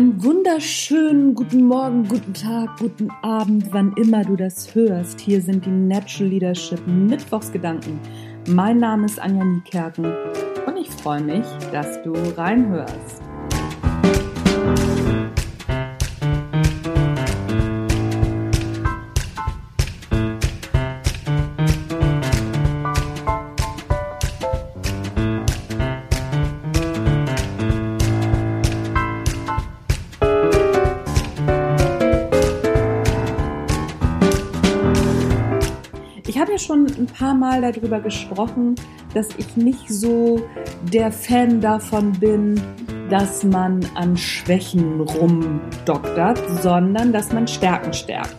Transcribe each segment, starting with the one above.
Einen wunderschönen guten Morgen, guten Tag, guten Abend, wann immer du das hörst. Hier sind die Natural Leadership Mittwochsgedanken. Mein Name ist Anja Niekerken und ich freue mich, dass du reinhörst. Schon ein paar Mal darüber gesprochen, dass ich nicht so der Fan davon bin, dass man an Schwächen rumdoktert, sondern dass man Stärken stärkt.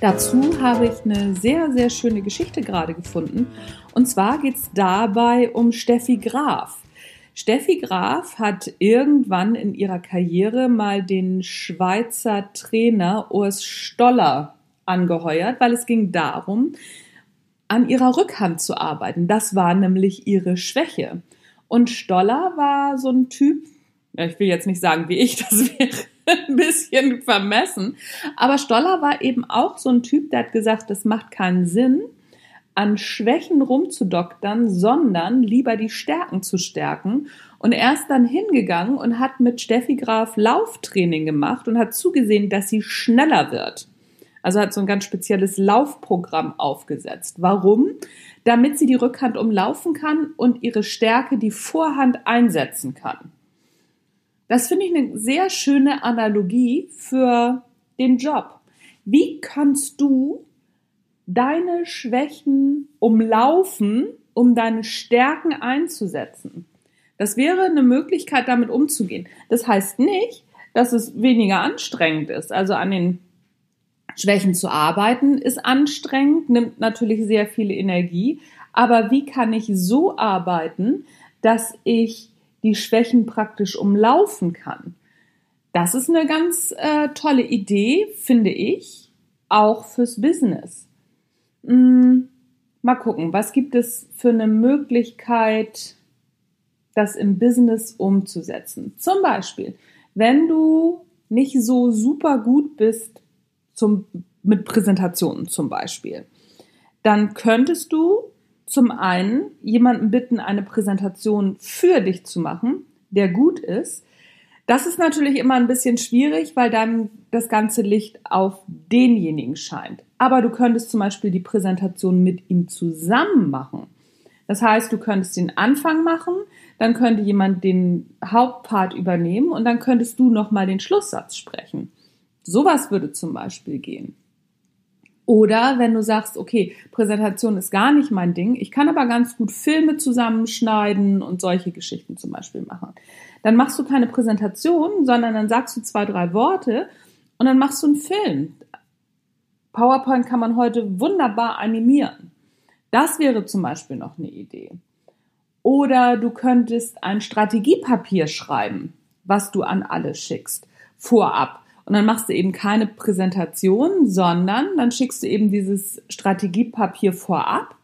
Dazu habe ich eine sehr, sehr schöne Geschichte gerade gefunden. Und zwar geht es dabei um Steffi Graf. Steffi Graf hat irgendwann in ihrer Karriere mal den Schweizer Trainer Urs Stoller angeheuert, weil es ging darum, an ihrer Rückhand zu arbeiten. Das war nämlich ihre Schwäche. Und Stoller war so ein Typ, ich will jetzt nicht sagen wie ich, das wäre ein bisschen vermessen, aber Stoller war eben auch so ein Typ, der hat gesagt, das macht keinen Sinn, an Schwächen rumzudoktern, sondern lieber die Stärken zu stärken. Und er ist dann hingegangen und hat mit Steffi Graf Lauftraining gemacht und hat zugesehen, dass sie schneller wird. Also hat so ein ganz spezielles Laufprogramm aufgesetzt. Warum? Damit sie die Rückhand umlaufen kann und ihre Stärke, die Vorhand, einsetzen kann. Das finde ich eine sehr schöne Analogie für den Job. Wie kannst du deine Schwächen umlaufen, um deine Stärken einzusetzen? Das wäre eine Möglichkeit, damit umzugehen. Das heißt nicht, dass es weniger anstrengend ist. Also an den Schwächen zu arbeiten ist anstrengend, nimmt natürlich sehr viel Energie. Aber wie kann ich so arbeiten, dass ich die Schwächen praktisch umlaufen kann? Das ist eine ganz äh, tolle Idee, finde ich, auch fürs Business. Hm, mal gucken, was gibt es für eine Möglichkeit, das im Business umzusetzen? Zum Beispiel, wenn du nicht so super gut bist zum, mit Präsentationen zum Beispiel, dann könntest du zum einen jemanden bitten, eine Präsentation für dich zu machen, der gut ist. Das ist natürlich immer ein bisschen schwierig, weil dann das ganze Licht auf denjenigen scheint. Aber du könntest zum Beispiel die Präsentation mit ihm zusammen machen. Das heißt, du könntest den Anfang machen, dann könnte jemand den Hauptpart übernehmen und dann könntest du nochmal den Schlusssatz sprechen. Sowas würde zum Beispiel gehen. Oder wenn du sagst, okay, Präsentation ist gar nicht mein Ding, ich kann aber ganz gut Filme zusammenschneiden und solche Geschichten zum Beispiel machen. Dann machst du keine Präsentation, sondern dann sagst du zwei, drei Worte und dann machst du einen Film. PowerPoint kann man heute wunderbar animieren. Das wäre zum Beispiel noch eine Idee. Oder du könntest ein Strategiepapier schreiben, was du an alle schickst, vorab. Und dann machst du eben keine Präsentation, sondern dann schickst du eben dieses Strategiepapier vorab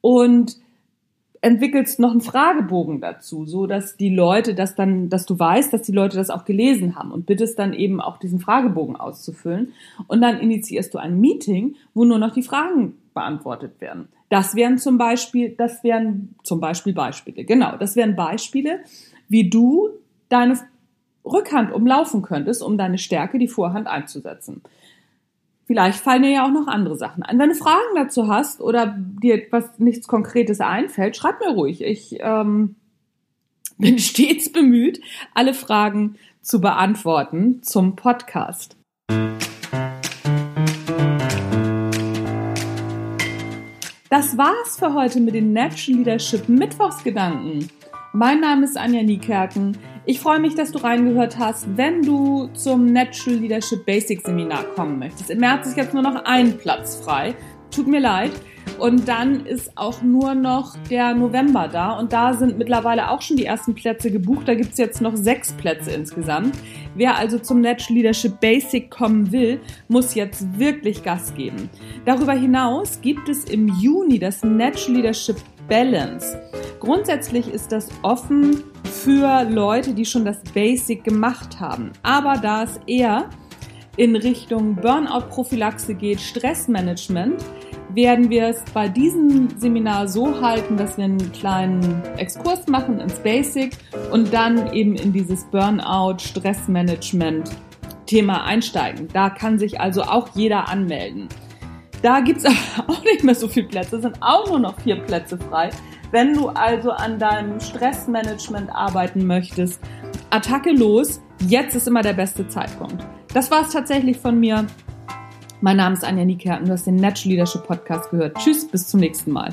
und entwickelst noch einen Fragebogen dazu, so dass die Leute das dann, dass du weißt, dass die Leute das auch gelesen haben und bittest dann eben auch diesen Fragebogen auszufüllen und dann initiierst du ein Meeting, wo nur noch die Fragen beantwortet werden. Das wären zum Beispiel, das wären zum Beispiel Beispiele, genau, das wären Beispiele, wie du deine Rückhand umlaufen könntest, um deine Stärke, die Vorhand einzusetzen. Vielleicht fallen dir ja auch noch andere Sachen an. Wenn du Fragen dazu hast oder dir was nichts Konkretes einfällt, schreib mir ruhig. Ich ähm, bin stets bemüht, alle Fragen zu beantworten zum Podcast. Das war's für heute mit den Natural Leadership Mittwochsgedanken. Mein Name ist Anja Niekerken. Ich freue mich, dass du reingehört hast. Wenn du zum Natural Leadership Basic Seminar kommen möchtest, im März ist jetzt nur noch ein Platz frei. Tut mir leid. Und dann ist auch nur noch der November da. Und da sind mittlerweile auch schon die ersten Plätze gebucht. Da gibt es jetzt noch sechs Plätze insgesamt. Wer also zum Natural Leadership Basic kommen will, muss jetzt wirklich Gas geben. Darüber hinaus gibt es im Juni das Natural Leadership Balance. Grundsätzlich ist das offen für Leute, die schon das Basic gemacht haben. Aber da es eher in Richtung Burnout-Prophylaxe geht, Stressmanagement, werden wir es bei diesem Seminar so halten, dass wir einen kleinen Exkurs machen ins Basic und dann eben in dieses Burnout-Stressmanagement-Thema einsteigen. Da kann sich also auch jeder anmelden. Da gibt's aber auch nicht mehr so viele Plätze, es sind auch nur noch vier Plätze frei. Wenn du also an deinem Stressmanagement arbeiten möchtest, Attacke los, jetzt ist immer der beste Zeitpunkt. Das war es tatsächlich von mir. Mein Name ist Anja Niekerken, du hast den Natural Leadership Podcast gehört. Tschüss, bis zum nächsten Mal.